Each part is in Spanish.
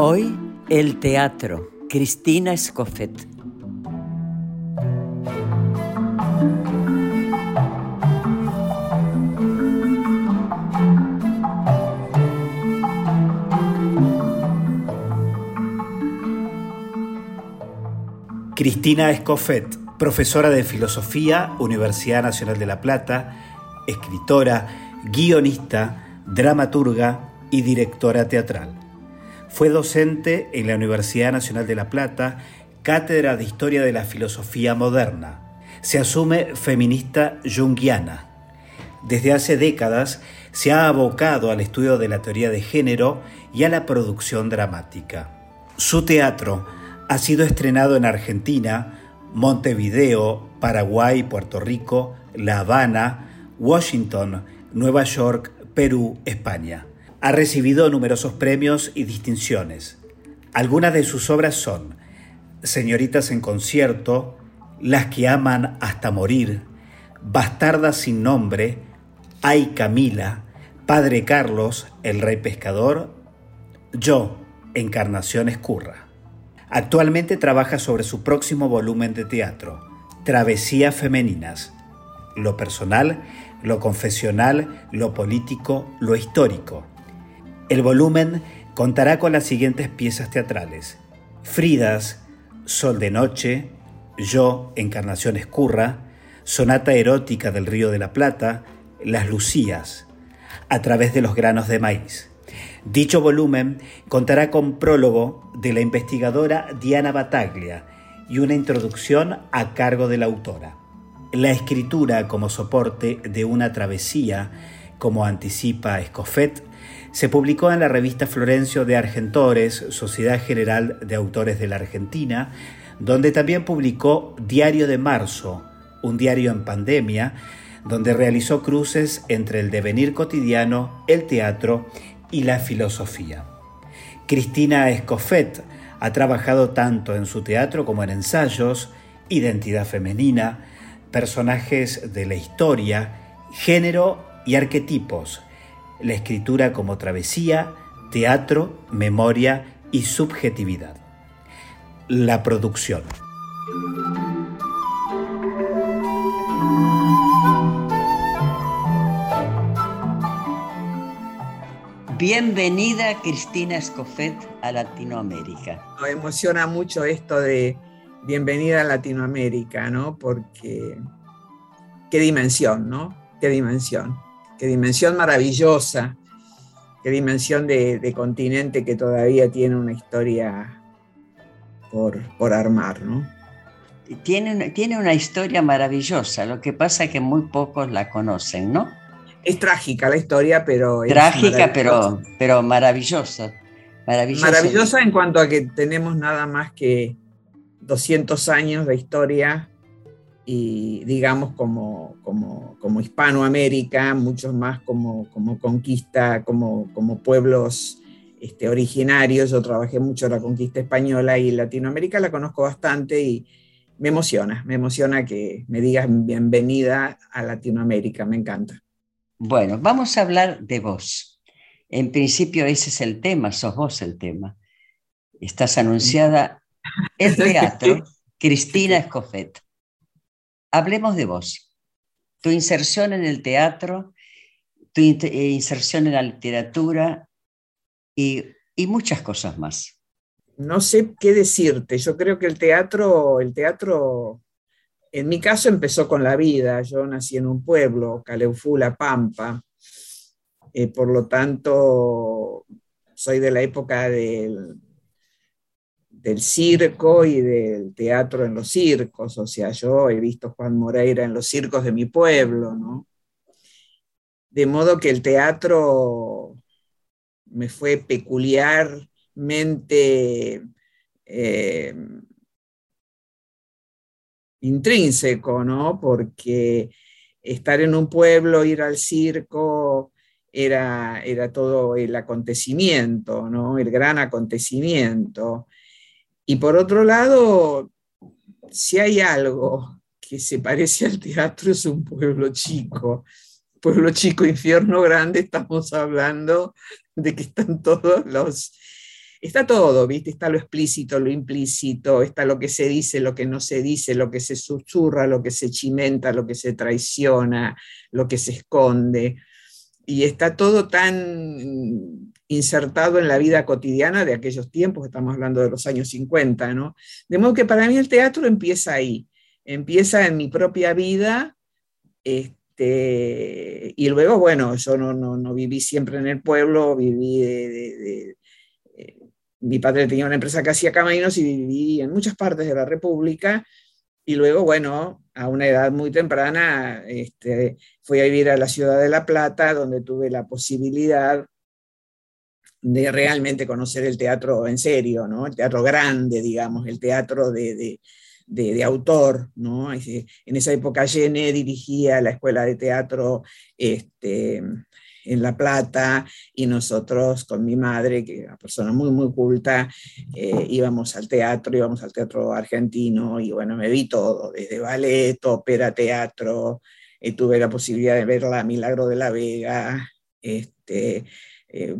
Hoy, el teatro. Cristina Escofet. Cristina Escofet, profesora de Filosofía, Universidad Nacional de La Plata, escritora, guionista, dramaturga y directora teatral. Fue docente en la Universidad Nacional de La Plata, cátedra de Historia de la Filosofía Moderna. Se asume feminista junguiana. Desde hace décadas se ha abocado al estudio de la teoría de género y a la producción dramática. Su teatro ha sido estrenado en Argentina, Montevideo, Paraguay, Puerto Rico, La Habana, Washington, Nueva York, Perú, España. Ha recibido numerosos premios y distinciones. Algunas de sus obras son Señoritas en concierto, Las que aman hasta morir, Bastardas sin nombre, Ay Camila, Padre Carlos, El Rey Pescador, Yo, Encarnación Escurra. Actualmente trabaja sobre su próximo volumen de teatro, Travesías Femeninas. Lo personal, lo confesional, lo político, lo histórico. El volumen contará con las siguientes piezas teatrales. Fridas, Sol de Noche, Yo, Encarnación Escurra, Sonata Erótica del Río de la Plata, Las Lucías, a través de los granos de maíz. Dicho volumen contará con prólogo de la investigadora Diana Bataglia y una introducción a cargo de la autora. La escritura como soporte de una travesía, como anticipa Escoffet, se publicó en la revista Florencio de Argentores, Sociedad General de Autores de la Argentina, donde también publicó Diario de Marzo, un diario en pandemia, donde realizó cruces entre el devenir cotidiano, el teatro y la filosofía. Cristina Escoffet ha trabajado tanto en su teatro como en ensayos, identidad femenina, personajes de la historia, género y arquetipos, la escritura como travesía, teatro, memoria y subjetividad. La producción. Bienvenida Cristina Escofet a Latinoamérica. Me emociona mucho esto de bienvenida a Latinoamérica, ¿no? Porque qué dimensión, ¿no? Qué dimensión, qué dimensión maravillosa, qué dimensión de, continente que todavía tiene una historia por, por armar, ¿no? Tiene, tiene una historia maravillosa, lo que pasa es que muy pocos la conocen, ¿no? Es trágica la historia, pero... Trágica, pero, pero maravillosa. Maravillosa. Maravillosa en cuanto a que tenemos nada más que 200 años de historia y digamos como, como, como Hispanoamérica, muchos más como, como conquista, como, como pueblos este, originarios. Yo trabajé mucho la conquista española y Latinoamérica la conozco bastante y me emociona, me emociona que me digas bienvenida a Latinoamérica, me encanta. Bueno, vamos a hablar de vos. En principio ese es el tema, sos vos el tema. Estás anunciada en teatro, Cristina Escofet. Hablemos de vos. tu inserción en el teatro, tu eh, inserción en la literatura y, muchas cosas más. No sé qué decirte. Yo creo que el teatro, el teatro, en mi caso empezó con la vida. Yo nací en un pueblo, Caleufula, Pampa. Eh, por lo tanto, soy de la época del, del circo y del teatro en los circos, o sea, yo he visto Juan Moreira en los circos de mi pueblo, ¿no? De modo que el teatro me fue peculiarmente eh, intrínseco, ¿no? Porque estar en un pueblo, ir al circo, era, era todo el acontecimiento, ¿no? El gran acontecimiento. Y por otro lado, si hay algo que se parece al teatro es un pueblo chico. Pueblo chico, infierno grande, estamos hablando de que están todos los... Está todo, ¿viste? Está lo explícito, lo implícito, está lo que se dice, lo que no se dice, lo que se susurra, lo que se chimenta, lo que se traiciona, lo que se esconde. Y está todo tan insertado en la vida cotidiana de aquellos tiempos, estamos hablando de los años 50, ¿no? De modo que para mí el teatro empieza ahí, empieza en mi propia vida, este, y luego, bueno, yo no, no, viví siempre en el pueblo, viví eh, mi padre tenía una empresa que hacía caminos y viví en muchas partes de la República, y luego, bueno, a una edad muy temprana, este, fui a vivir a la ciudad de La Plata, donde tuve la posibilidad de realmente conocer el teatro en serio, ¿no? El teatro grande, digamos, el teatro de, autor, ¿no? En esa época Jenny dirigía la escuela de teatro este, en La Plata y nosotros con mi madre, que era una persona muy, muy culta, eh, íbamos al teatro, íbamos al teatro argentino y bueno, me vi todo, desde ballet, ópera, teatro, eh, tuve la posibilidad de ver la Milagro de la Vega, este, eh,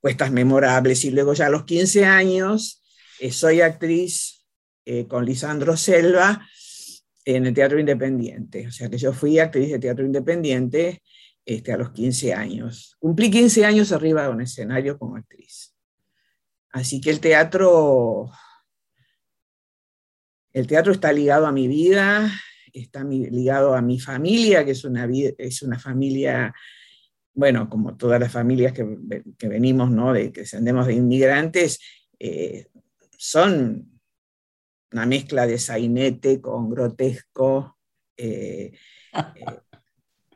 puestas memorables. Y luego ya a los 15 años eh, soy actriz eh, con Lisandro Selva en el Teatro Independiente. O sea que yo fui actriz de Teatro Independiente este, a los 15 años. Cumplí 15 años arriba de un escenario como actriz. Así que el teatro, el teatro está ligado a mi vida, está ligado a mi familia, que es una, es una familia bueno, como todas las familias que, venimos, ¿no? De, que descendemos de inmigrantes, eh, son una mezcla de sainete con grotesco. Eh, eh,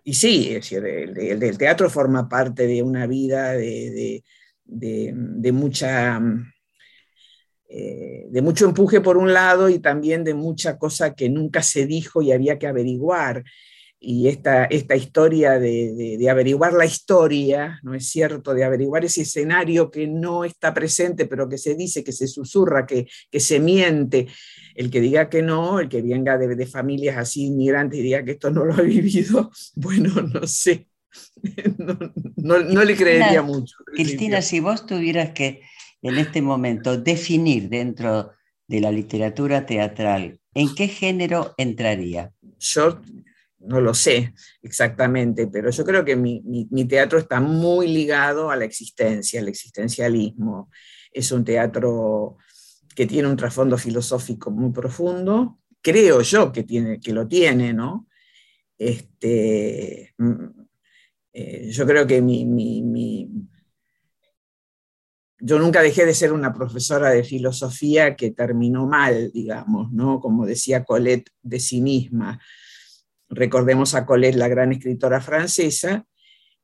y sí, decir, el, teatro forma parte de una vida de, mucha... de mucho empuje por un lado y también de mucha cosa que nunca se dijo y había que averiguar y esta, esta historia de, averiguar la historia, ¿no es cierto? De averiguar ese escenario que no está presente, pero que se dice, que se susurra, que, que se miente. El que diga que no, el que venga de, familias así inmigrantes y diga que esto no lo ha vivido, bueno, no sé. No, le creería mucho. Cristina, si vos tuvieras que en este momento definir dentro de la literatura teatral, ¿en qué género entraría? Yo no lo sé exactamente, pero yo creo que mi, teatro está muy ligado a la existencia, al existencialismo. Es un teatro que tiene un trasfondo filosófico muy profundo, creo yo que, tiene, que lo tiene, ¿no? Este, mm, eh, yo creo que mi, yo nunca dejé de ser una profesora de filosofía que terminó mal, digamos, ¿no? Como decía Colette de sí misma. Recordemos a Colette, la gran escritora francesa,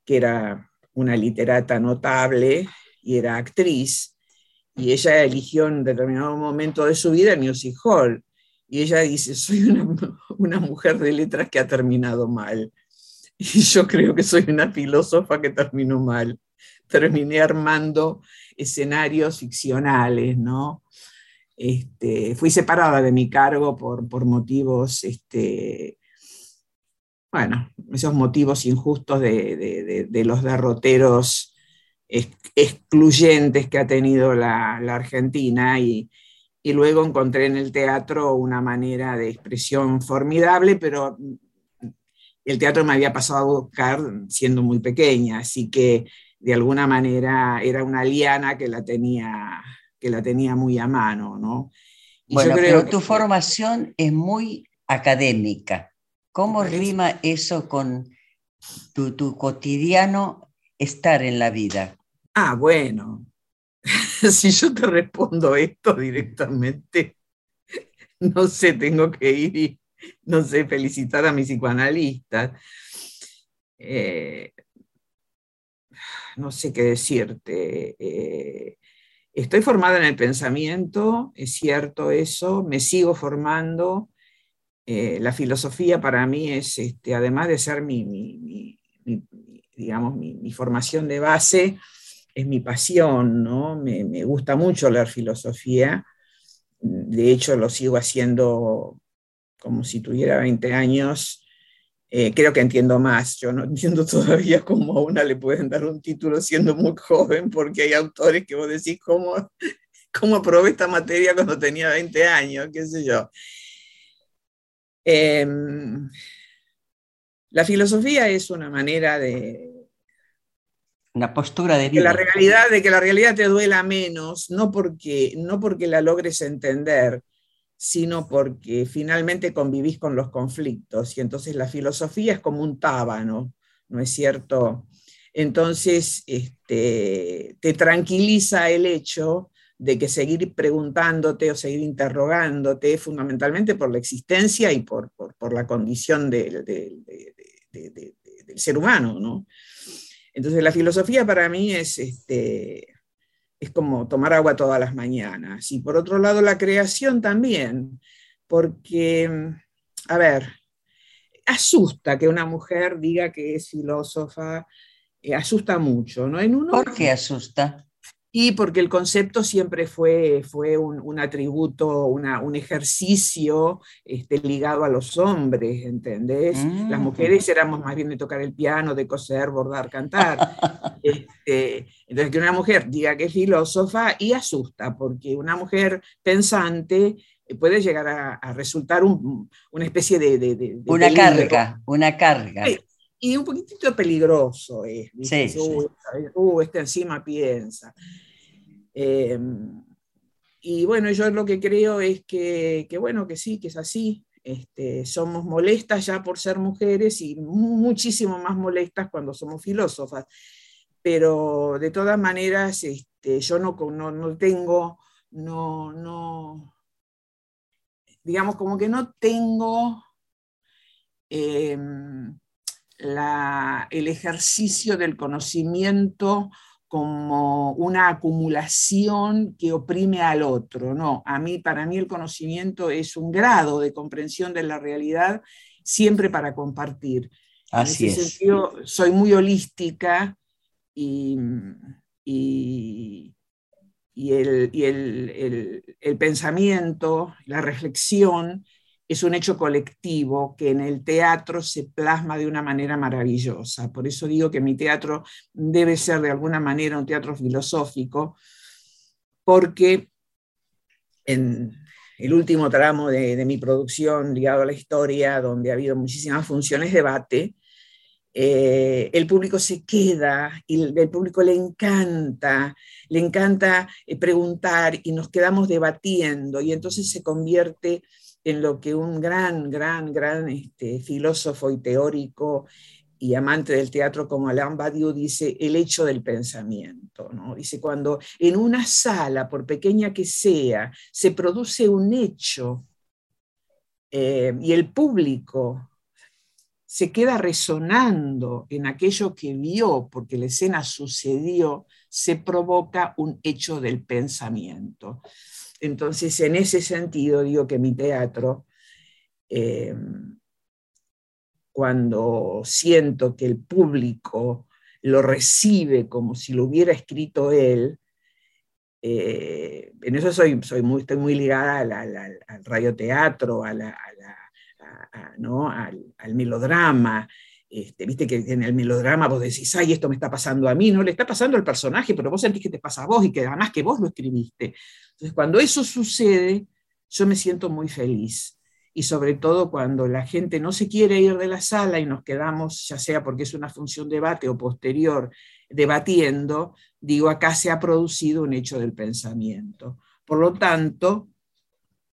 que era una literata notable y era actriz, y ella eligió en determinado momento de su vida Music Hall, y ella dice, soy una, mujer de letras que ha terminado mal. Y yo creo que soy una filósofa que terminó mal. Terminé armando escenarios ficcionales, ¿no? Este, fui separada de mi cargo por, por motivos este, bueno, esos motivos injustos de, los derroteros excluyentes que ha tenido la, Argentina y, luego encontré en el teatro una manera de expresión formidable, pero el teatro me había pasado a buscar siendo muy pequeña, así que de alguna manera era una liana que la tenía, que la tenía muy a mano, ¿no? bueno, pero tu formación es muy académica. ¿Cómo rima eso con tu, tu cotidiano estar en la vida? Ah, bueno, si yo te respondo esto directamente, no sé, tengo que ir y, no sé, felicitar a mis psicoanalistas. Eh, no sé qué decirte. Eh, estoy formada en el pensamiento, es cierto eso, me sigo formando. Eh, la filosofía para mí es, este, además de ser mi, digamos, mi, formación de base, es mi pasión, ¿no? Me, gusta mucho leer filosofía. De hecho, lo sigo haciendo como si tuviera 20 años eh, creo que entiendo más. Yo no entiendo todavía cómo a una le pueden dar un título siendo muy joven, porque hay autores que vos decís, ¿cómo, cómo aprobé esta materia cuando tenía 20 años? ¿Qué sé yo? Em, la filosofía es una manera de... Una postura de vida. la realidad, de que la realidad te duela menos, no porque, no porque la logres entender, sino porque finalmente convivís con los conflictos y entonces la filosofía es como un tábano, ¿no es cierto? Entonces este, te tranquiliza el hecho de que seguir preguntándote o seguir interrogándote fundamentalmente por la existencia y por, la condición del ser humano, ¿no? Entonces la filosofía para mí es, este, es como tomar agua todas las mañanas. Y por otro lado, la creación también, porque, a ver, asusta que una mujer diga que es filósofa, eh, asusta mucho, ¿no? En uno, ¿Por qué asusta? Y porque el concepto siempre fue, fue un, atributo, un ejercicio este, ligado a los hombres, ¿entendés? Las mm. mujeres éramos más bien de tocar el piano, de coser, bordar, cantar. este, entonces, que una mujer diga que es filósofa y asusta, porque una mujer pensante puede llegar a, resultar una especie de... una carga, una carga. Y un poquitito peligroso es. Sí, uh, este encima piensa. Em, y bueno, yo lo que creo es que, bueno, que sí, que es así. Este, somos molestas ya por ser mujeres y muchísimo más molestas cuando somos filósofas. Pero de todas maneras, este, yo no, no, no tengo, no, no, digamos, como que no tengo el ejercicio del conocimiento como una acumulación que oprime al otro. No, a mí, para mí el conocimiento es un grado de comprensión de la realidad siempre para compartir. Así en ese sentido, soy muy holística y, y, el, y el pensamiento, la reflexión es un hecho colectivo que en el teatro se plasma de una manera maravillosa. Por eso digo que mi teatro debe ser de alguna manera un teatro filosófico, porque en el último tramo de, mi producción ligado a la historia, donde ha habido muchísimas funciones, debate, eh, el público se queda y el, público le encanta, le encanta eh, preguntar y nos quedamos debatiendo y entonces se convierte en lo que un gran, gran, gran este, filósofo y teórico y amante del teatro como Alain Badiou dice, el hecho del pensamiento. ¿no? Dice, cuando en una sala, por pequeña que sea, se produce un hecho eh, y el público se queda resonando en aquello que vio, porque la escena sucedió, se provoca un hecho del pensamiento. Entonces, en ese sentido, digo que mi teatro, eh, cuando siento que el público lo recibe como si lo hubiera escrito él, eh, en eso soy, soy muy, estoy muy ligada al, radioteatro, al, al, melodrama, este, viste que en el melodrama vos decís, ay, esto me está pasando a mí, no le está pasando al personaje, pero vos sentís que te pasa a vos y que además que vos lo escribiste. Entonces, cuando eso sucede, yo me siento muy feliz. y sobre todo cuando la gente no se quiere ir de la sala y nos quedamos, ya sea porque es una función debate o posterior, debatiendo, digo, acá se ha producido un hecho del pensamiento. Por lo tanto,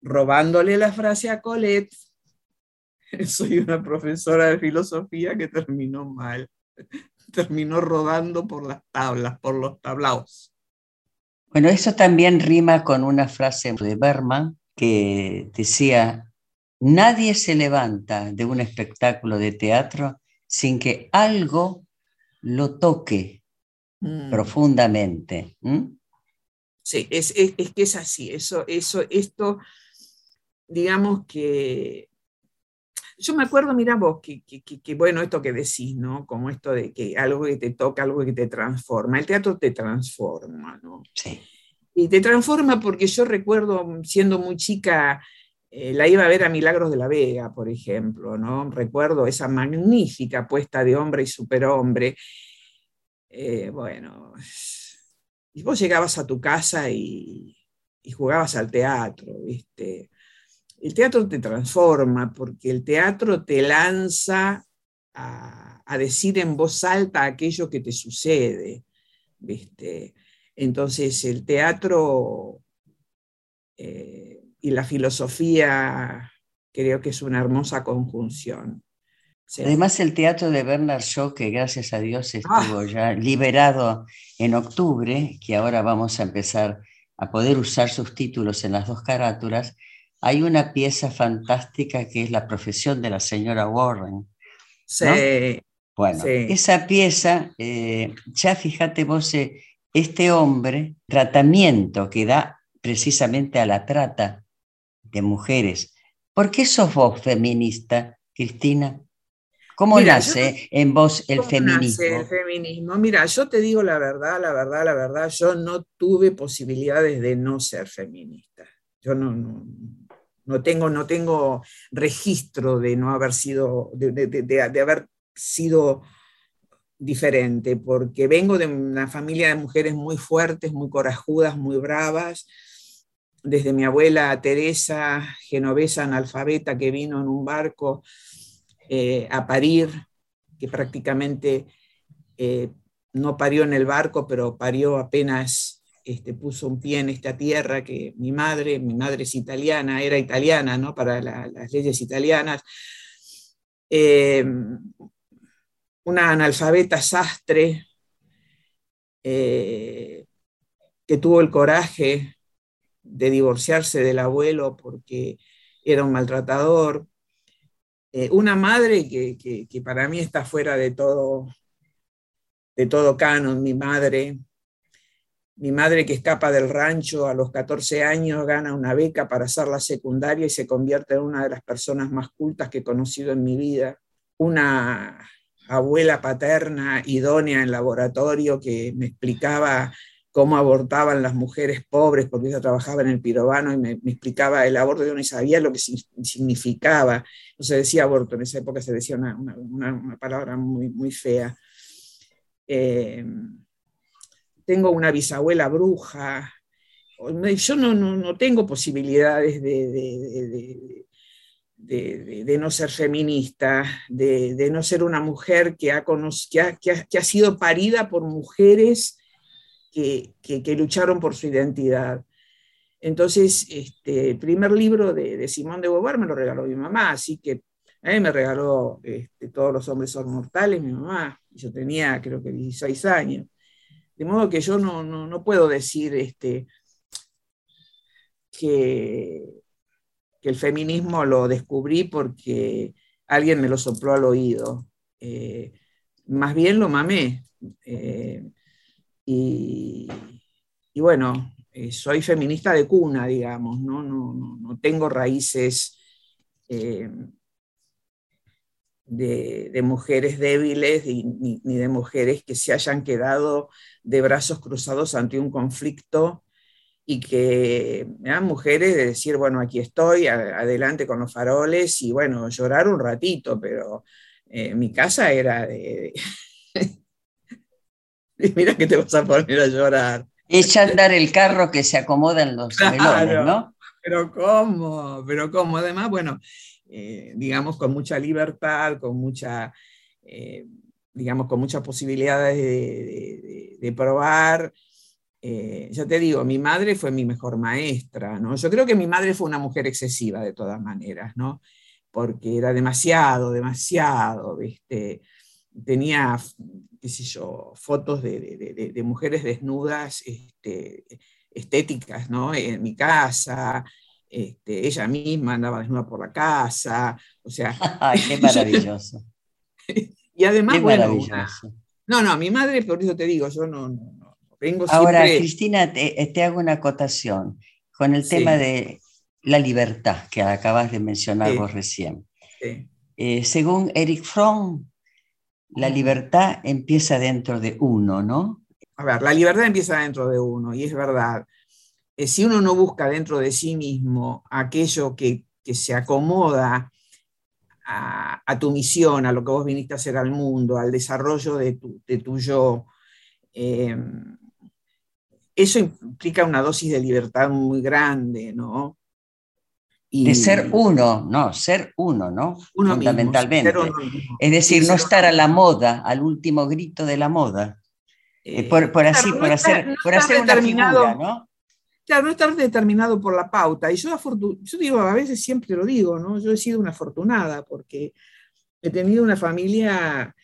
robándole la frase a Colette, soy una profesora de filosofía que terminó mal, terminó rodando por las tablas, por los tablaos. Bueno, eso también rima con una frase de Berman que decía, nadie se levanta de un espectáculo de teatro sin que algo lo toque mm. profundamente. Sí, es, que es así, eso, eso, esto, digamos que yo me acuerdo, mira vos, que, que, bueno, esto que decís, ¿no? Como esto de que algo que te toca, algo que te transforma. El teatro te transforma, ¿no? Sí. Y te transforma porque yo recuerdo, siendo muy chica, eh, la iba a ver a Milagros de la Vega, por ejemplo, ¿no? Recuerdo esa magnífica puesta de hombre y superhombre. Eh, bueno, y vos llegabas a tu casa y, y jugabas al teatro, ¿viste? El teatro te transforma porque el teatro te lanza a, decir en voz alta aquello que te sucede. ¿viste? Entonces el teatro eh, y la filosofía creo que es una hermosa conjunción. Además el teatro de Bernard Shaw, que gracias a Dios estuvo ah. ya liberado en octubre, que ahora vamos a empezar a poder usar sus títulos en las dos carátulas, hay una pieza fantástica que es La profesión de la señora Warren. Sí. Bueno, esa pieza, eh, ya fíjate vos, eh, este hombre, tratamiento que da precisamente a la trata de mujeres. ¿Por qué sos vos feminista, Cristina? ¿Cómo nace en vos el feminismo? Nace el feminismo? Mira, yo te digo la verdad, la verdad, la verdad, yo no tuve posibilidades de no ser feminista. Yo no, no, no tengo, no tengo registro de no haber sido, de, haber sido diferente, porque vengo de una familia de mujeres muy fuertes, muy corajudas, muy bravas, desde mi abuela Teresa, genovesa analfabeta, que vino en un barco eh, a parir, que prácticamente eh, no parió en el barco, pero parió apenas este, puso un pie en esta tierra que mi madre, mi madre es italiana, era italiana, ¿no? Para las leyes italianas. Eh, una analfabeta sastre eh, que tuvo el coraje de divorciarse del abuelo porque era un maltratador. Eh, una madre que, que, para mí está fuera de todo, de todo canon, mi madre, mi madre que escapa del rancho a los 14 años gana una beca para hacer la secundaria y se convierte en una de las personas más cultas que he conocido en mi vida. Una abuela paterna idónea en laboratorio que me explicaba cómo abortaban las mujeres pobres, porque ella trabajaba en el pirobano y me, explicaba el aborto, yo no sabía lo que significaba, no se decía aborto, en esa época se decía una, palabra muy, muy fea. Eh, tengo una bisabuela bruja, yo no, no, tengo posibilidades de, de, no ser feminista, de, no ser una mujer que ha, que ha, sido parida por mujeres que, lucharon por su identidad. Entonces, este, el primer libro de, Simón de Beauvoir me lo regaló mi mamá, así que a mí me regaló este, Todos los hombres son mortales, mi mamá. Yo tenía creo que 16 años. De modo que yo no, puedo decir este, que, el feminismo lo descubrí porque alguien me lo sopló al oído. Eh, más bien lo mamé. Eh, y, bueno, eh, soy feminista de cuna, digamos, no, no, tengo raíces de, mujeres débiles ni, de mujeres que se hayan quedado de brazos cruzados ante un conflicto y que eran mujeres de decir, bueno, aquí estoy, adelante con los faroles y bueno, llorar un ratito, pero eh, mi casa era de... Mira que te vas a poner a llorar. Echa andar el carro que se acomoda en los ¿no? pero cómo, pero cómo. Además, bueno, eh, digamos, con mucha libertad, con mucha, eh, digamos, con muchas posibilidades de, probar. Eh, yo te digo, mi madre fue mi mejor maestra, ¿no? Yo creo que mi madre fue una mujer excesiva de todas maneras, ¿no? Porque era demasiado, demasiado. Tenía, qué yo, fotos de, mujeres desnudas, este, estéticas, ¿no? En mi casa, este, ella misma andaba desnuda por la casa, o sea... ¡Ay, qué maravilloso! y además, bueno, no, no, mi madre, por eso te digo, yo no, no, vengo Ahora, Cristina, te, hago una acotación con el tema de la libertad que acabas de mencionar vos recién. Eh, según Eric Fromm, la libertad empieza dentro de uno, ¿no? A ver, la libertad empieza dentro de uno, y es verdad. Eh, si uno no busca dentro de sí mismo aquello que, se acomoda a, tu misión, a lo que vos viniste a hacer al mundo, al desarrollo de tu, yo, eh, eso implica una dosis de libertad muy grande, ¿no? de ser uno, no, ser uno, ¿no? Fundamentalmente. es decir, no estar a la moda, al último grito de la moda. Eh, por, así, por hacer, por hacer una figura, ¿no? Claro, no estar determinado por la pauta. Y yo, yo digo, a veces siempre lo digo, ¿no? Yo he sido una afortunada porque he tenido una familia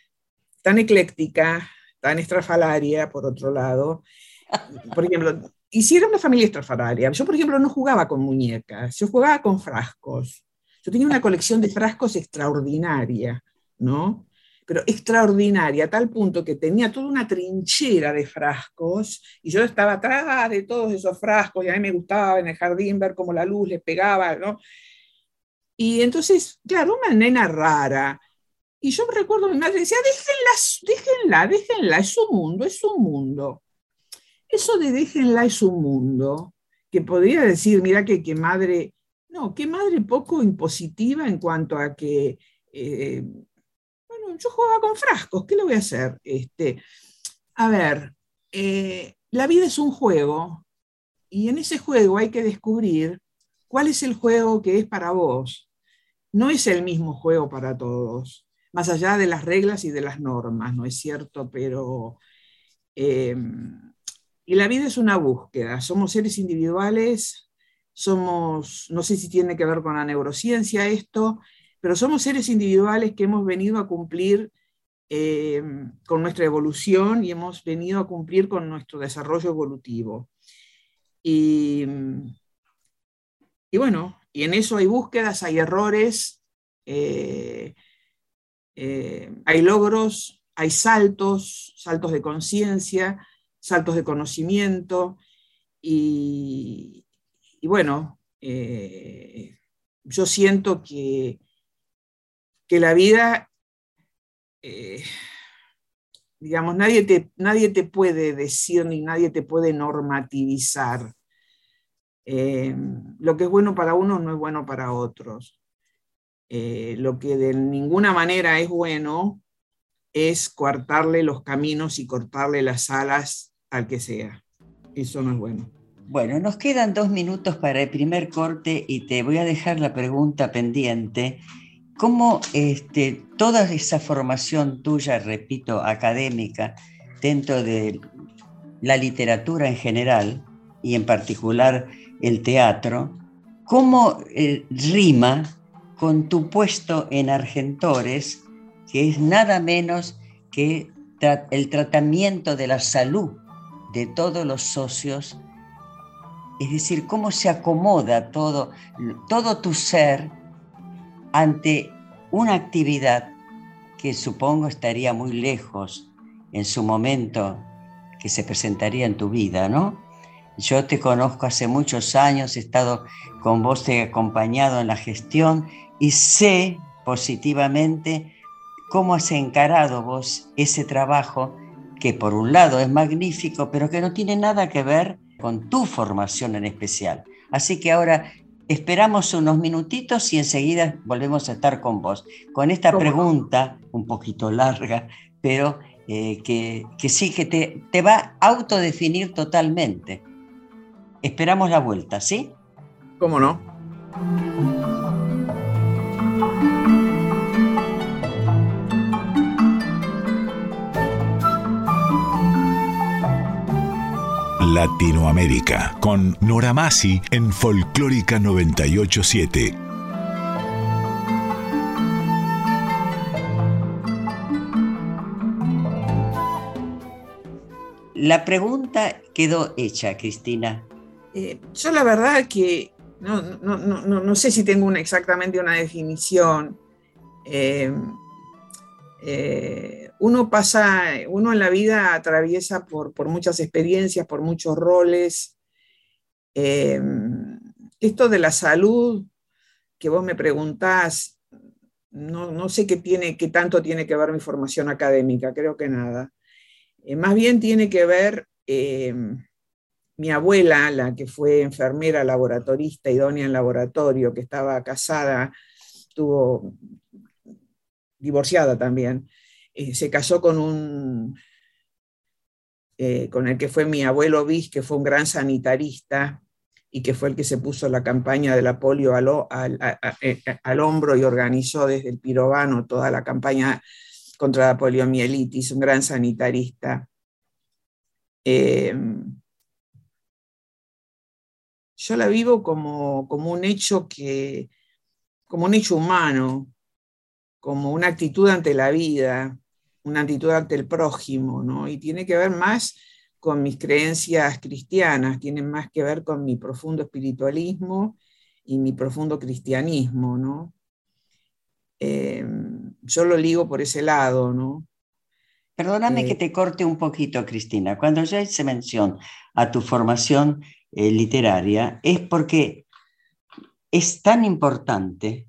tan ecléctica, tan estrafalaria, por otro lado. Por ejemplo, y si era una familia estrafalaria, yo, por ejemplo, no jugaba con muñecas, yo jugaba con frascos. Yo tenía una colección de frascos extraordinaria, ¿no? Pero extraordinaria, a tal punto que tenía toda una trinchera de frascos y yo estaba atrás de todos esos frascos y a mí me gustaba en el jardín ver cómo la luz le pegaba, ¿no? Y entonces, claro, una nena rara. Y yo recuerdo, mi madre decía, déjenla, déjenla, déjenla, es su mundo, es su mundo. Eso de déjenla es su mundo, que podría decir, mira que, qué madre, no, qué madre poco impositiva en cuanto a que eh, yo jugaba con frascos, ¿qué le voy a hacer? Este, a ver, eh, la vida es un juego y en ese juego hay que descubrir cuál es el juego que es para vos. No es el mismo juego para todos, más allá de las reglas y de las normas, ¿no es cierto? Pero... Em, y la vida es una búsqueda, somos seres individuales, somos, no sé si tiene que ver con la neurociencia esto, pero somos seres individuales que hemos venido a cumplir eh, con nuestra evolución y hemos venido a cumplir con nuestro desarrollo evolutivo. Y, bueno, y en eso hay búsquedas, hay errores, eh, eh, hay logros, hay saltos, saltos de conciencia, saltos de conocimiento, y, y bueno, yo siento que que la vida, eh, digamos, nadie te, nadie te puede decir ni nadie te puede normativizar. Eh, lo que es bueno para unos no es bueno para otros. Eh, lo que de ninguna manera es bueno es cortarle los caminos y cortarle las alas al que sea. Eso no es bueno. Bueno, nos quedan dos minutos para el primer corte y te voy a dejar la pregunta pendiente cómo este, toda esa formación tuya, repito, académica, dentro de la literatura en general y en particular el teatro, cómo eh, rima con tu puesto en Argentores, que es nada menos que el tratamiento de la salud de todos los socios, es decir, cómo se acomoda todo, todo tu ser ante una actividad que supongo estaría muy lejos en su momento que se presentaría en tu vida, ¿no? Yo te conozco hace muchos años, he estado con vos, te he acompañado en la gestión y sé positivamente cómo has encarado vos ese trabajo que por un lado es magnífico, pero que no tiene nada que ver con tu formación en especial. Así que ahora Esperamos unos minutitos y enseguida volvemos a estar con vos. Con esta pregunta, un poquito larga, pero eh, que, sí que te, te va a autodefinir totalmente. Esperamos la vuelta, ¿sí? ¿Cómo no? Latinoamérica con Nora Masi en Folclórica 987. La pregunta quedó hecha, Cristina. Eh, yo la verdad que no, sé si tengo exactamente una definición. Eh, eh, uno pasa, uno en la vida atraviesa por, muchas experiencias, por muchos roles. Eh, esto de la salud que vos me preguntás, no, sé qué, tiene, qué tanto tiene que ver mi formación académica, creo que nada. Eh, más bien tiene que ver eh, mi abuela, la que fue enfermera, laboratorista, idónea en laboratorio, que estaba casada, estuvo divorciada también, eh, se casó con un, eh, con el que fue mi abuelo Bis, que fue un gran sanitarista y que fue el que se puso la campaña de la polio al, eh, al, hombro y organizó desde el pirobano toda la campaña contra la poliomielitis, un gran sanitarista. yo la vivo como, como un hecho que, como un hecho humano, como una actitud ante la vida, una actitud ante el prójimo, ¿no? Y tiene que ver más con mis creencias cristianas, tiene más que ver con mi profundo espiritualismo y mi profundo cristianismo, ¿no? Em, yo lo ligo por ese lado, ¿no? Perdóname que eh, te corte un poquito, Cristina. Cuando ya hice mención a tu formación eh, literaria, es porque es tan importante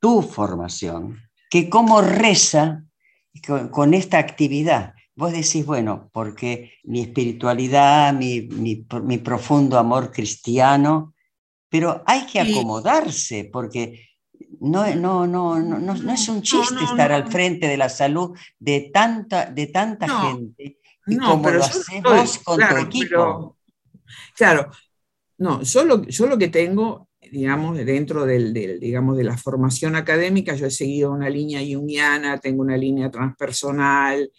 tu formación que cómo reza con, esta actividad. Vos decís, bueno, porque mi espiritualidad, mi, mi, profundo amor cristiano, pero hay que acomodarse, porque no, no, no, no, no, es un chiste estar al frente de la salud de tanta, de tanta gente y como lo hacemos con tu equipo. claro, no, yo lo, yo lo que tengo digamos, dentro del, digamos, de la formación académica, yo he seguido una línea junguiana, tengo una línea transpersonal,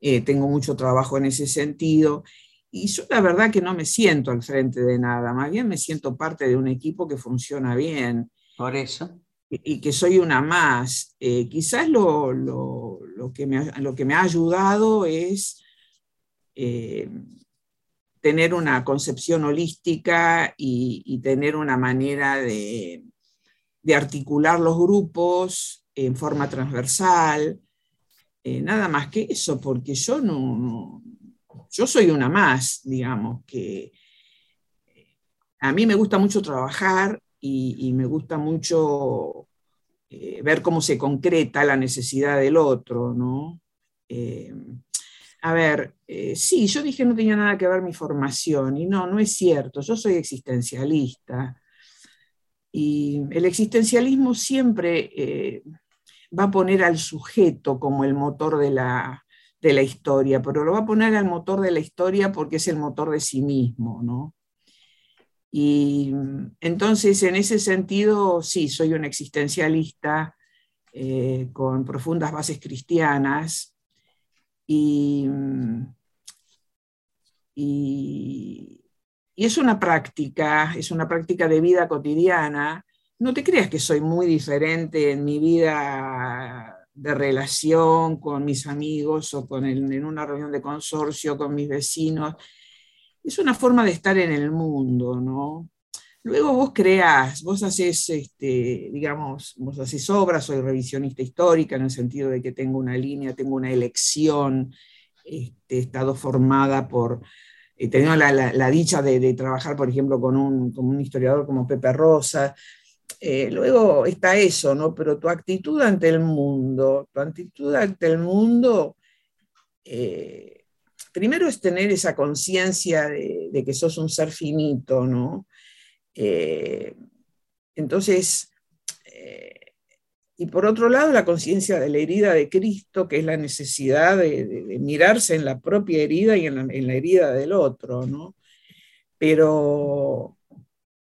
eh, tengo mucho trabajo en ese sentido. Y yo la verdad que no me siento al frente de nada, más bien me siento parte de un equipo que funciona bien. Por eso. Y, que soy una más. Eh, quizás lo, lo, lo, que me, lo que me ha ayudado es eh, tener una concepción holística y, tener una manera de, articular los grupos en forma transversal, eh, nada más que eso, porque yo no, yo soy una más, digamos, que a mí me gusta mucho trabajar y, me gusta mucho eh, ver cómo se concreta la necesidad del otro, ¿no? Eh, a ver, eh, sí, yo dije no tenía nada que ver mi formación y no, no es cierto, yo soy existencialista y el existencialismo siempre eh, va a poner al sujeto como el motor de la, de la historia, pero lo va a poner al motor de la historia porque es el motor de sí mismo, ¿no? Y entonces, en ese sentido, sí, soy un existencialista eh, con profundas bases cristianas, y, es una práctica, es una práctica de vida cotidiana. No te creas que soy muy diferente en mi vida de relación con mis amigos o con en una reunión de consorcio con mis vecinos. Es una forma de estar en el mundo, ¿no? Luego vos creás, vos haces, este, digamos, vos haces obras, soy revisionista histórica en el sentido de que tengo una línea, tengo una elección, este, he estado formada por, he tenido la, dicha de, trabajar, por ejemplo, con un, historiador como Pepe Rosa. Eh, luego está eso, ¿no? Pero tu actitud ante el mundo, tu actitud ante el mundo, eh, primero es tener esa conciencia de, que sos un ser finito, ¿no? Eh, entonces, eh, y por otro lado, la conciencia de la herida de Cristo, que es la necesidad de, mirarse en la propia herida y en la, herida del otro, ¿no? Pero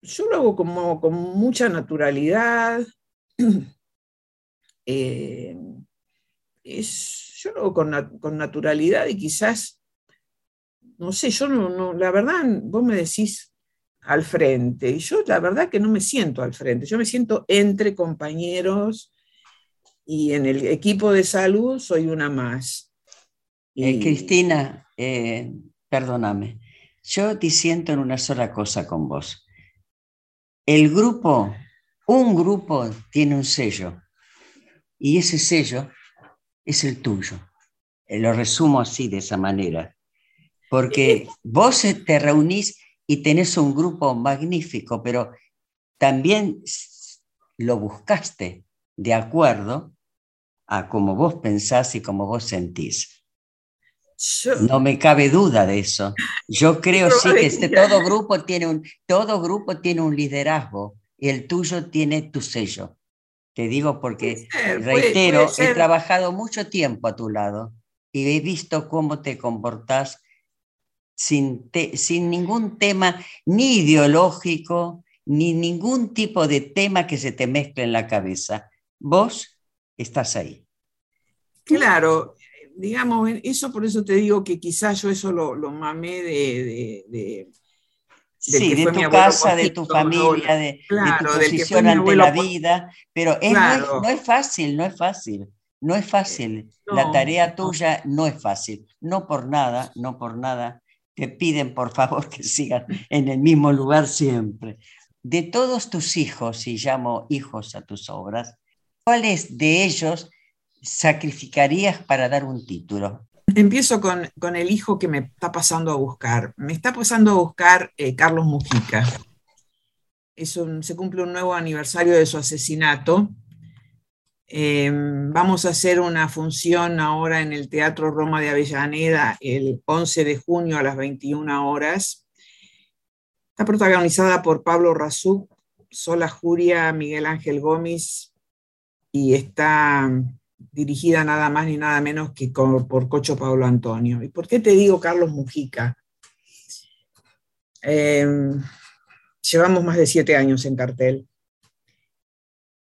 yo lo hago como, con mucha naturalidad. Eh, yo lo hago con, naturalidad y quizás, no sé, yo no, la verdad, vos me decís al frente, y yo la verdad que no me siento al frente, yo me siento entre compañeros y en el equipo de salud soy una más. Eh, Cristina, eh, perdóname, yo disiento en una sola cosa con vos. El grupo, un grupo tiene un sello y ese sello es el tuyo. Eh, lo resumo así, de esa manera. Porque vos te reunís y tenés un grupo magnífico, pero también lo buscaste de acuerdo a cómo vos pensás y cómo vos sentís. no me cabe duda de eso. Yo creo sí que este, todo, grupo tiene un, todo grupo tiene un liderazgo y el tuyo tiene tu sello. Te digo porque, reitero, he trabajado mucho tiempo a tu lado y he visto cómo te comportás sin, sin ningún tema ni ideológico, ni ningún tipo de tema que se te mezcle en la cabeza. Vos estás ahí. Claro, digamos, eso por eso te digo que quizás yo eso lo, lo mamé de, sí, de tu casa, de tu familia, de, tu posición ante la vida, pero no, es, fácil, no es fácil, no es fácil. la tarea tuya no es fácil, no por nada, no por nada. Te piden por favor que sigan en el mismo lugar siempre. De todos tus hijos, y llamo hijos a tus obras, ¿cuáles de ellos sacrificarías para dar un título? Empiezo con, el hijo que me está pasando a buscar. Me está pasando a buscar eh, Carlos Mujica. Es se cumple un nuevo aniversario de su asesinato. Em, vamos a hacer una función ahora en el Teatro Roma de Avellaneda el 11 de junio a las 21 horas. Está protagonizada por Pablo Razú, Sola Juria, Miguel Ángel Gómez y está dirigida nada más ni nada menos que por Cocho Pablo Antonio. ¿Y por qué te digo Carlos Mujica? Em, llevamos más de siete años en cartel.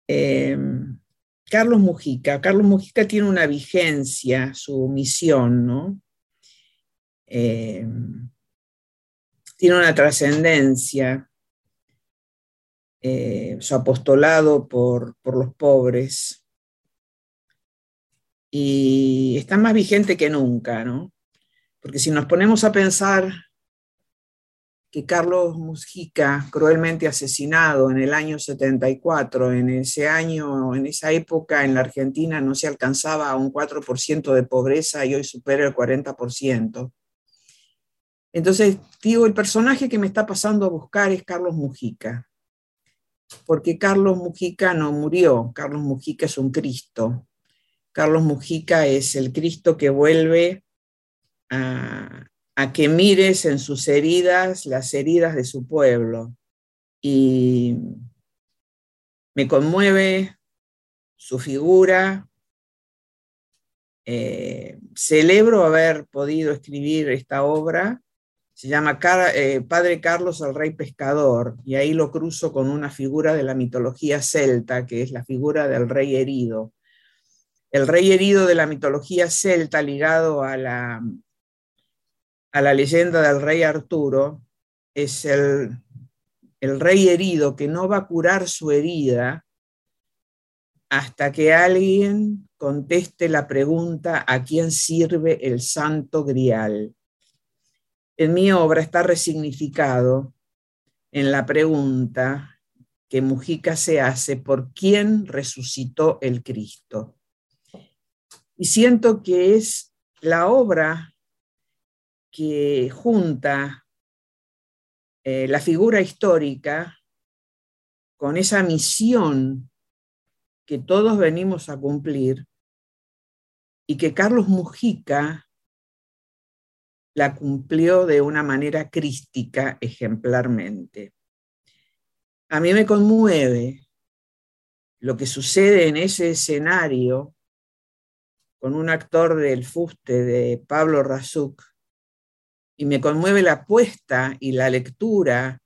Em, Carlos Mujica. Carlos Mujica tiene una vigencia, su misión, ¿no? Em, tiene una trascendencia, eh, su apostolado por, por los pobres, y está más vigente que nunca, ¿no? Porque si nos ponemos a pensar que Carlos Mujica, cruelmente asesinado en el año 74, en ese año, en esa época en la Argentina no se alcanzaba a un 4% de pobreza y hoy supera el 40%. Entonces, digo, el personaje que me está pasando a buscar es Carlos Mujica, porque Carlos Mujica no murió, Carlos Mujica es un Cristo, Carlos Mujica es el Cristo que vuelve a, que mires en sus heridas las heridas de su pueblo. Y me conmueve su figura. Eh, celebro haber podido escribir esta obra. Se llama eh, Padre Carlos el Rey Pescador, y ahí lo cruzo con una figura de la mitología celta, que es la figura del rey herido. El rey herido de la mitología celta ligado a la, a la leyenda del rey Arturo es el, el rey herido que no va a curar su herida hasta que alguien conteste la pregunta a quién sirve el santo grial. En mi obra está resignificado en la pregunta que Mujica se hace por quién resucitó el Cristo. Y siento que es la obra que junta eh, la figura histórica con esa misión que todos venimos a cumplir y que Carlos Mujica la cumplió de una manera crística ejemplarmente. A mí me conmueve lo que sucede en ese escenario con un actor del fuste de Pablo Razuk, y me conmueve la apuesta y la lectura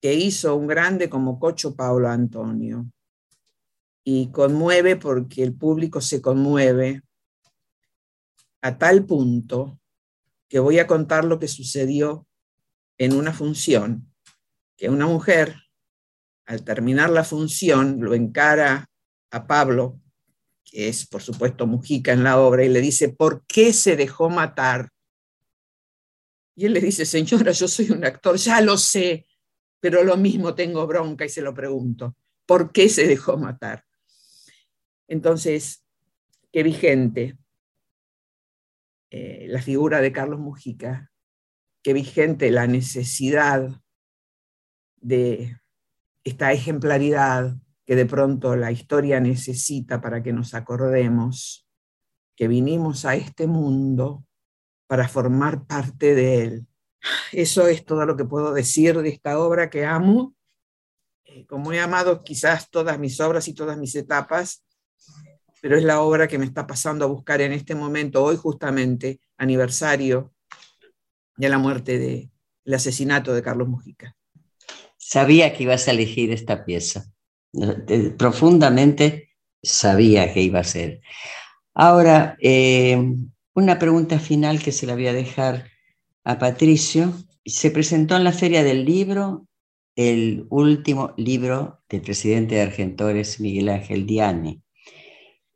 que hizo un grande como Cocho Paulo Antonio. Y conmueve porque el público se conmueve a tal punto que voy a contar lo que sucedió en una función, que una mujer, al terminar la función, lo encara a Pablo, que es por supuesto Mujica en la obra, y le dice, ¿por qué se dejó matar? Y él le dice, señora, yo soy un actor, ya lo sé, pero lo mismo tengo bronca y se lo pregunto, ¿por qué se dejó matar? Entonces, qué vigente eh, la figura de Carlos Mujica, qué vigente la necesidad de esta ejemplaridad que de pronto la historia necesita para que nos acordemos que vinimos a este mundo para formar parte de él. Eso es todo lo que puedo decir de esta obra que amo. Eh, como he amado quizás todas mis obras y todas mis etapas, pero es la obra que me está pasando a buscar en este momento, hoy justamente, aniversario de la muerte de, asesinato de Carlos Mujica. Sabía que ibas a elegir esta pieza. Profundamente sabía que iba a ser. Ahora, eh, una pregunta final que se la voy a dejar a Patricio. Se presentó en la Feria del Libro el último libro del presidente de Argentores, Miguel Ángel Diani.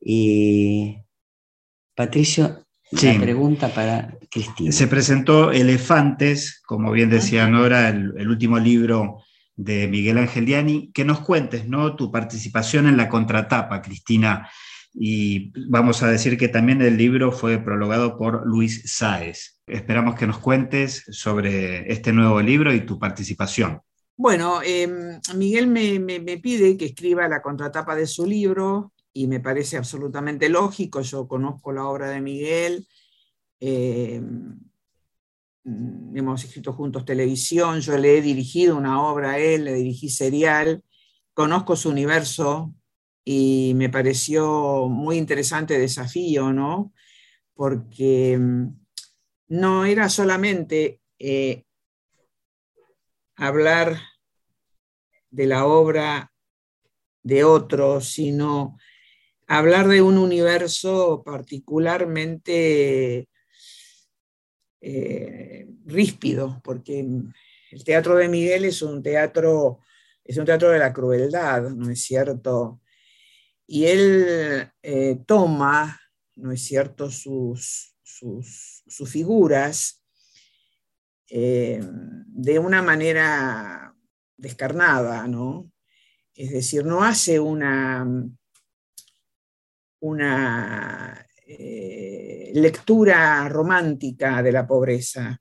Y Patricio, la pregunta para Cristina. Se presentó Elefantes, como bien decía Nora, el, último libro de Miguel Ángel Diani. Que nos cuentes ¿no? tu participación en la contratapa, Cristina. Y vamos a decir que también el libro fue prologado por Luis Sáez. Esperamos que nos cuentes sobre este nuevo libro y tu participación. Bueno, em, Miguel me, pide que escriba la contratapa de su libro y me parece absolutamente lógico. Yo conozco la obra de Miguel, em, hemos escrito juntos televisión, yo le he dirigido una obra a él, le dirigí serial, conozco su universo y me pareció muy interesante desafío, ¿no? Porque em, no era solamente eh, hablar de la obra de otros, sino hablar de un universo particularmente eh, ríspido, porque el teatro de Miguel es un teatro, es un teatro de la crueldad, ¿no es cierto? Y él eh, toma, ¿no es cierto?, sus, sus, figuras eh, de una manera descarnada, ¿no? Es decir, no hace una, una eh, lectura romántica de la pobreza.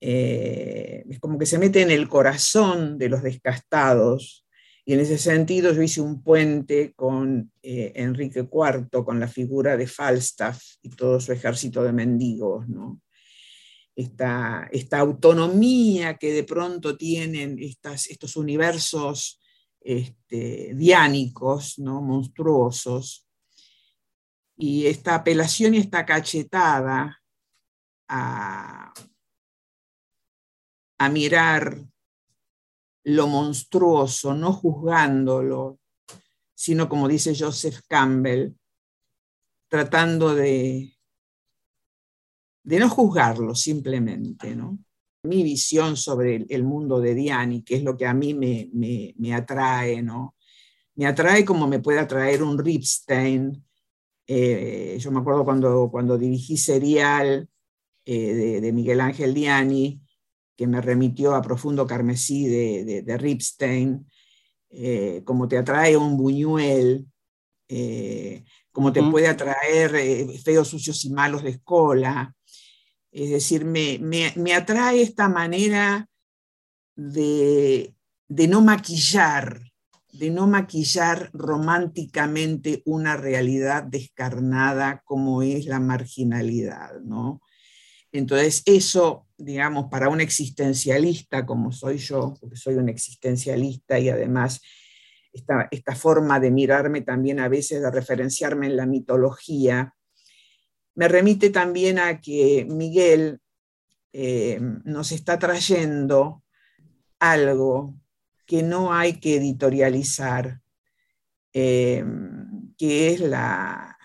Es como que se mete en el corazón de los descastados. Y en ese sentido yo hice un puente con eh, Enrique IV, con la figura de Falstaff y todo su ejército de mendigos. Esta, esta autonomía que de pronto tienen estas, estos universos este, diánicos, ¿no? monstruosos, y esta apelación y esta cachetada a, mirar lo monstruoso, no juzgándolo, sino como dice Joseph Campbell, tratando de, de no juzgarlo simplemente, ¿no? Mi visión sobre el, mundo de Diani, que es lo que a mí me, me, atrae, ¿no? Me atrae como me puede atraer un Ripstein, eh, yo me acuerdo cuando, cuando dirigí Serial eh, de, Miguel Ángel Diani, que me remitió a Profundo Carmesí de, de, Ripstein, eh, como te atrae un Buñuel, como te puede atraer Feos, Sucios y Malos de Escola. Es decir, me, me, me atrae esta manera de, de no maquillar de no maquillar románticamente una realidad descarnada como es la marginalidad, ¿no? Entonces, eso, digamos, para un existencialista como soy yo, porque soy un existencialista y además esta, esta forma de mirarme también a veces, de referenciarme en la mitología, me remite también a que Miguel eh, nos está trayendo algo que no hay que editorializar, eh, que es la,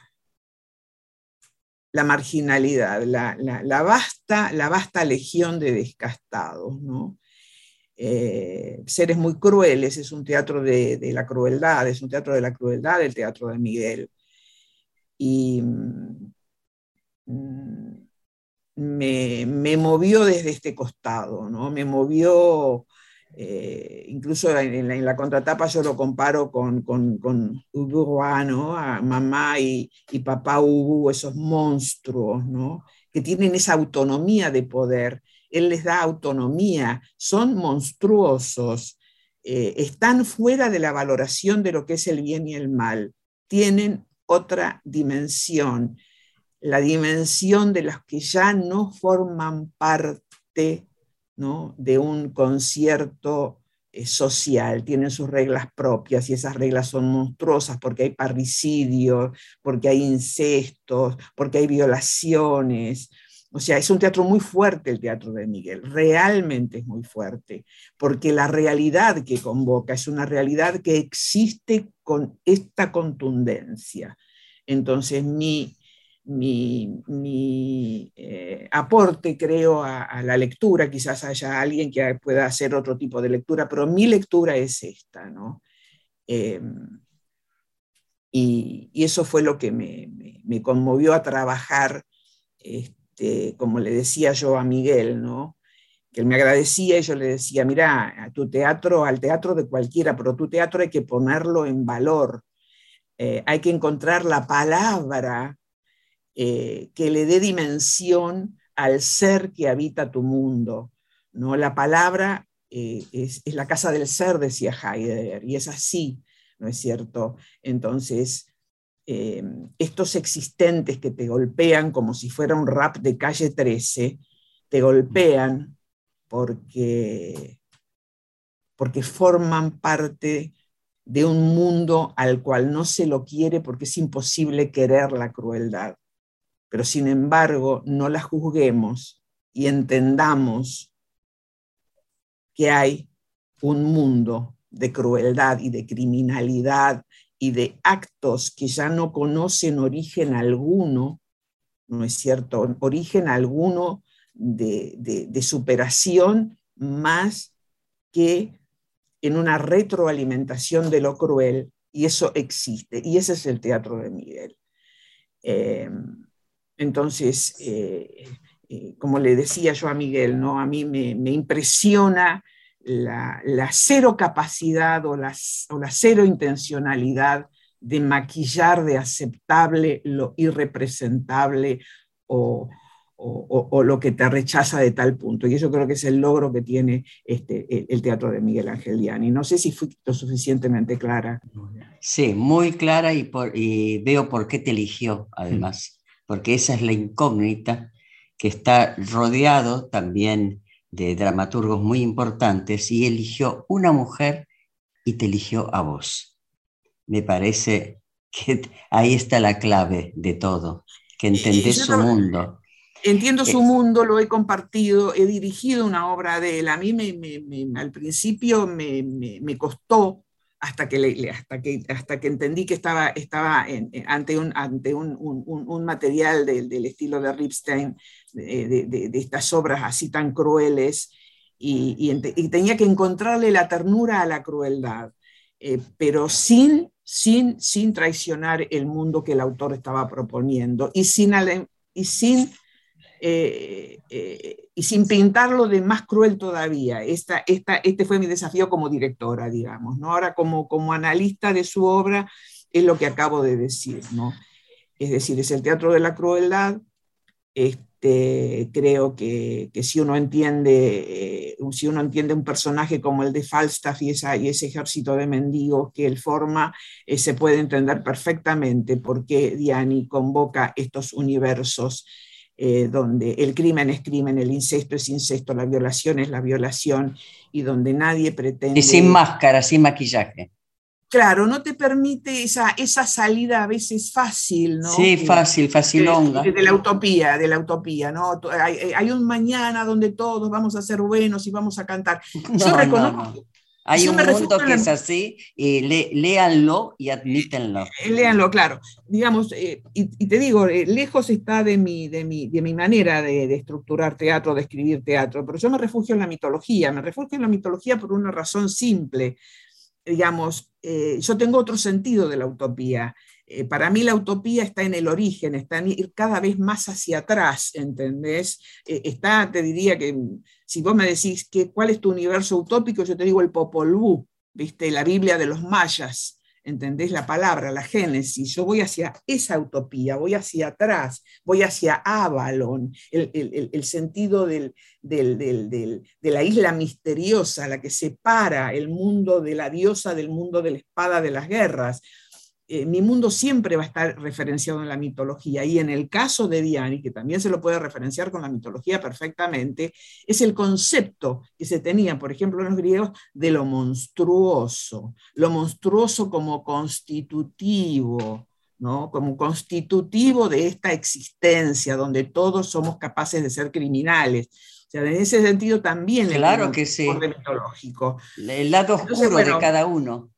la marginalidad, la, vasta, la vasta legión de descastados. ¿no? Eh, seres muy crueles, es un teatro de, la crueldad, es un teatro de la crueldad, el teatro de Miguel. Y mm, me, movió desde este costado, ¿no? me movió, eh, incluso en, la, contratapa yo lo comparo con, con, con A mamá y, papá Ubu, esos monstruos, ¿no? que tienen esa autonomía de poder. Él les da autonomía, son monstruosos, eh, están fuera de la valoración de lo que es el bien y el mal, tienen otra dimensión, la dimensión de los que ya no forman parte de un concierto eh, social, tienen sus reglas propias y esas reglas son monstruosas porque hay parricidios, porque hay incestos, porque hay violaciones, o sea, es un teatro muy fuerte el teatro de Miguel, realmente es muy fuerte, porque la realidad que convoca es una realidad que existe con esta contundencia. Entonces, mi, mi, eh, aporte, creo, a, la lectura, quizás haya alguien que pueda hacer otro tipo de lectura, pero mi lectura es esta, ¿no? Em, y, eso fue lo que me, me conmovió a trabajar este, como le decía yo a Miguel, ¿no? que él me agradecía y yo le decía, mira, a tu teatro, al teatro de cualquiera, pero tu teatro hay que ponerlo en valor, eh, hay que encontrar la palabra eh, que le dé dimensión al ser que habita tu mundo. ¿no? La palabra eh, es, la casa del ser, decía Heidegger, y es así, ¿no es cierto? Entonces, eh, estos existentes que te golpean como si fuera un rap de calle 13, te golpean porque, porque forman parte de un mundo al cual no se lo quiere porque es imposible querer la crueldad. Pero sin embargo, no la juzguemos y entendamos que hay un mundo de crueldad y de criminalidad y de actos que ya no conocen origen alguno, ¿no es cierto? Origen alguno de, superación más que en una retroalimentación de lo cruel, y eso existe, y ese es el teatro de Miguel. Eh, entonces, eh, eh, como le decía yo a Miguel, ¿no? a mí me, me impresiona la, cero capacidad o la, o la cero intencionalidad de maquillar de aceptable lo irrepresentable o, o, lo que te rechaza de tal punto. Y eso creo que es el logro que tiene este, el, teatro de Miguel Ángel Diani. No sé si fui lo suficientemente clara. Sí, muy clara y, por, y veo por qué te eligió, además, porque esa es la incógnita que está rodeado también de dramaturgos muy importantes y eligió una mujer y te eligió a vos. Me parece que ahí está la clave de todo, que entendés su mundo. Entiendo su mundo, lo he compartido, he dirigido una obra de él. A mí me, al principio me, costó hasta que, hasta que, hasta que entendí que estaba, estaba ante, un, ante un, material del, estilo de Ripstein, de, estas obras así tan crueles, y, tenía que encontrarle la ternura a la crueldad, eh, pero sin, sin, sin traicionar el mundo que el autor estaba proponiendo y sin, y sin eh, eh, y sin pintarlo de más cruel todavía. Esta, esta, este fue mi desafío como directora, digamos. ¿no? Ahora como, como analista de su obra es lo que acabo de decir. ¿no? Es decir, es el teatro de la crueldad. Este, creo que, que si, uno entiende, eh, si uno entiende un personaje como el de Falstaff y, esa, y ese ejército de mendigos que él forma, se puede entender perfectamente por qué Diani convoca estos universos eh, donde el crimen es crimen, el incesto es incesto, la violación es la violación y donde nadie pretende... Y sin máscara, sin maquillaje. claro, no te permite esa, esa salida a veces fácil, ¿no? Sí, fácil, facilonga. De, de, la utopía, de la utopía, ¿no? Hay, un mañana donde todos vamos a ser buenos y vamos a cantar. Yo reconozco, hay un mundo que es así, y léanlo y admítenlo. Eh, léanlo, claro. Digamos, eh, y, te digo, eh, lejos está de mi, de mi, de mi manera de, estructurar teatro, de escribir teatro, pero yo me refugio en la mitología, me refugio en la mitología por una razón simple. Digamos, yo tengo otro sentido de la utopía. Para mí la utopía está en el origen, está en ir cada vez más hacia atrás, ¿entendés? está, te diría que si vos me decís que, cuál es tu universo utópico, yo te digo el Popol Vuh, ¿viste? La Biblia de los mayas, ¿entendés la palabra, la génesis? Yo voy hacia esa utopía, voy hacia atrás, voy hacia Avalon, el, sentido de la isla misteriosa, la que separa el mundo de la diosa del mundo de la espada de las guerras. Eh, mi mundo siempre va a estar referenciado en la mitología. Y en el caso de Diani, que también se lo puede referenciar con la mitología perfectamente, es el concepto que se tenía, por ejemplo, en los griegos, de lo monstruoso, lo monstruoso como constitutivo, ¿no? como constitutivo de esta existencia, donde todos somos capaces de ser criminales. O sea, en ese sentido también claro que sí. mitológico. El lado oscuro de cada uno.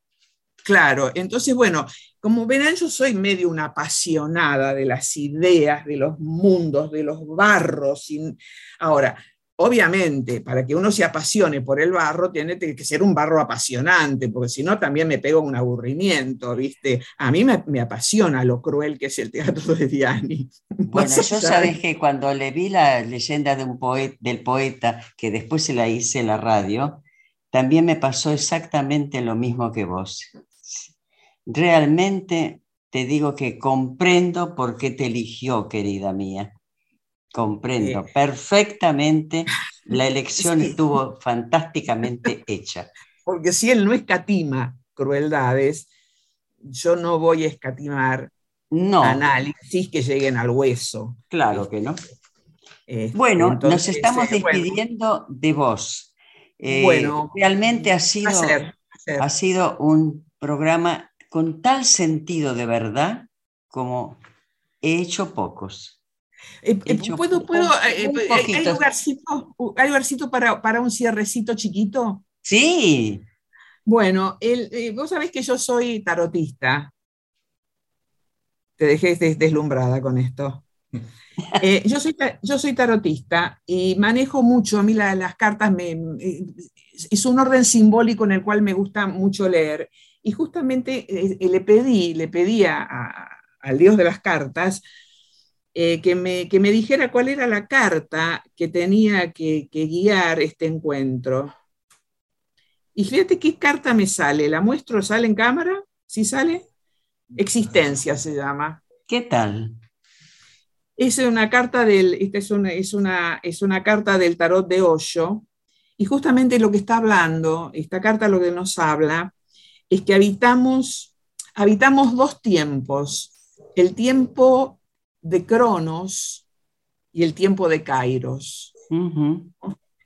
Claro, entonces, bueno, como verán, yo soy medio una apasionada de las ideas, de los mundos, de los barros. Ahora, obviamente, para que uno se apasione por el barro, tiene que ser un barro apasionante, porque si no, también me pego un aburrimiento, ¿viste? A mí me, apasiona lo cruel que es el teatro de Diani. Bueno, yo sabes que cuando le vi la leyenda de un poeta, del poeta, que después se la hice en la radio, también me pasó exactamente lo mismo que vos realmente te digo que comprendo por qué te eligió, querida mía. Comprendo perfectamente. La elección estuvo fantásticamente hecha. Porque si él no escatima crueldades, yo no voy a escatimar no. análisis que lleguen al hueso. Claro que no. Este, bueno, nos estamos despidiendo de vos. Eh, bueno, realmente ha sido, ha sido un programa con tal sentido de verdad como he hecho pocos. Eh, eh, ¿Puedo, puedo, eh, ¿hay, lugarcito, para, para, un cierrecito chiquito? Sí. Bueno, el, vos sabés que yo soy tarotista. Te dejé deslumbrada con esto. yo, soy, yo soy tarotista y manejo mucho, a mí las cartas me, es un orden simbólico en el cual me gusta mucho leer. Y justamente eh, eh, le pedí, le pedí al dios de las cartas eh, que, me, que, me, dijera cuál era la carta que tenía que, guiar este encuentro. Y fíjate qué carta me sale. ¿La muestro? ¿Sale en cámara? ¿Sí sale? Existencia se llama. ¿Qué tal? Es una carta del, esta es una, es una, es una carta del tarot de Osho, y justamente lo que está hablando, esta carta lo que nos habla, es que habitamos, habitamos dos tiempos, el tiempo de Cronos y el tiempo de Kairos.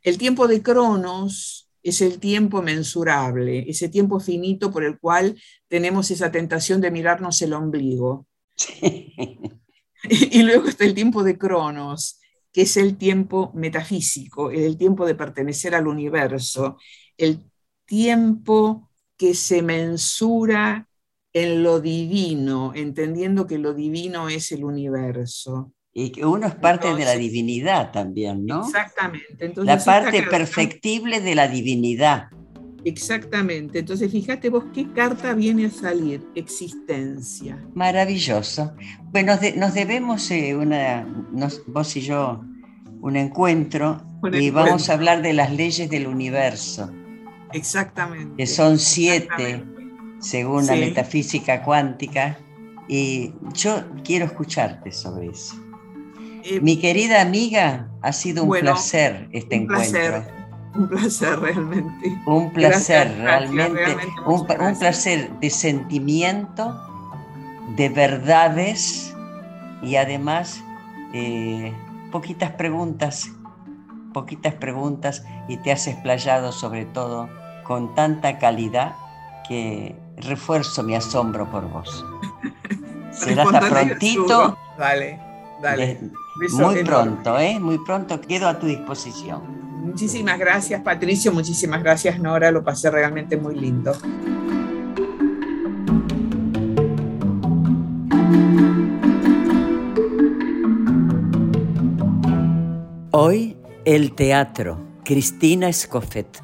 El tiempo de Cronos es el tiempo mensurable, ese tiempo finito por el cual tenemos esa tentación de mirarnos el ombligo. y luego está el tiempo de Cronos, que es el tiempo metafísico, el tiempo de pertenecer al universo, el tiempo que se mensura en lo divino, entendiendo que lo divino es el universo. Y que uno es parte de la divinidad también, ¿no? Exactamente. la parte perfectible de la divinidad. Exactamente. Entonces, fíjate vos qué carta viene a salir. Existencia. Maravilloso. Bueno, nos, debemos, eh, una, vos y yo, un encuentro y vamos a hablar de las leyes del universo. Exactamente. Que son siete, según la metafísica cuántica, y yo quiero escucharte sobre eso. Eh, Mi querida amiga, ha sido un placer este encuentro. un placer realmente. Un placer, realmente, un, placer de sentimiento, de verdades y además eh, poquitas preguntas, poquitas preguntas y te has explayado sobre todo con tanta calidad que refuerzo mi asombro por vos. Será hasta prontito. Dale, dale. muy pronto, ¿eh? Muy pronto quedo a tu disposición. Muchísimas gracias, Patricio. Muchísimas gracias, Nora. Lo pasé realmente muy lindo. Hoy, el teatro. Cristina Escoffet.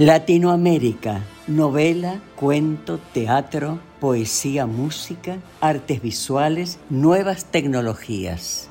Latinoamérica, novela, cuento, teatro, poesía, música, artes visuales, nuevas tecnologías.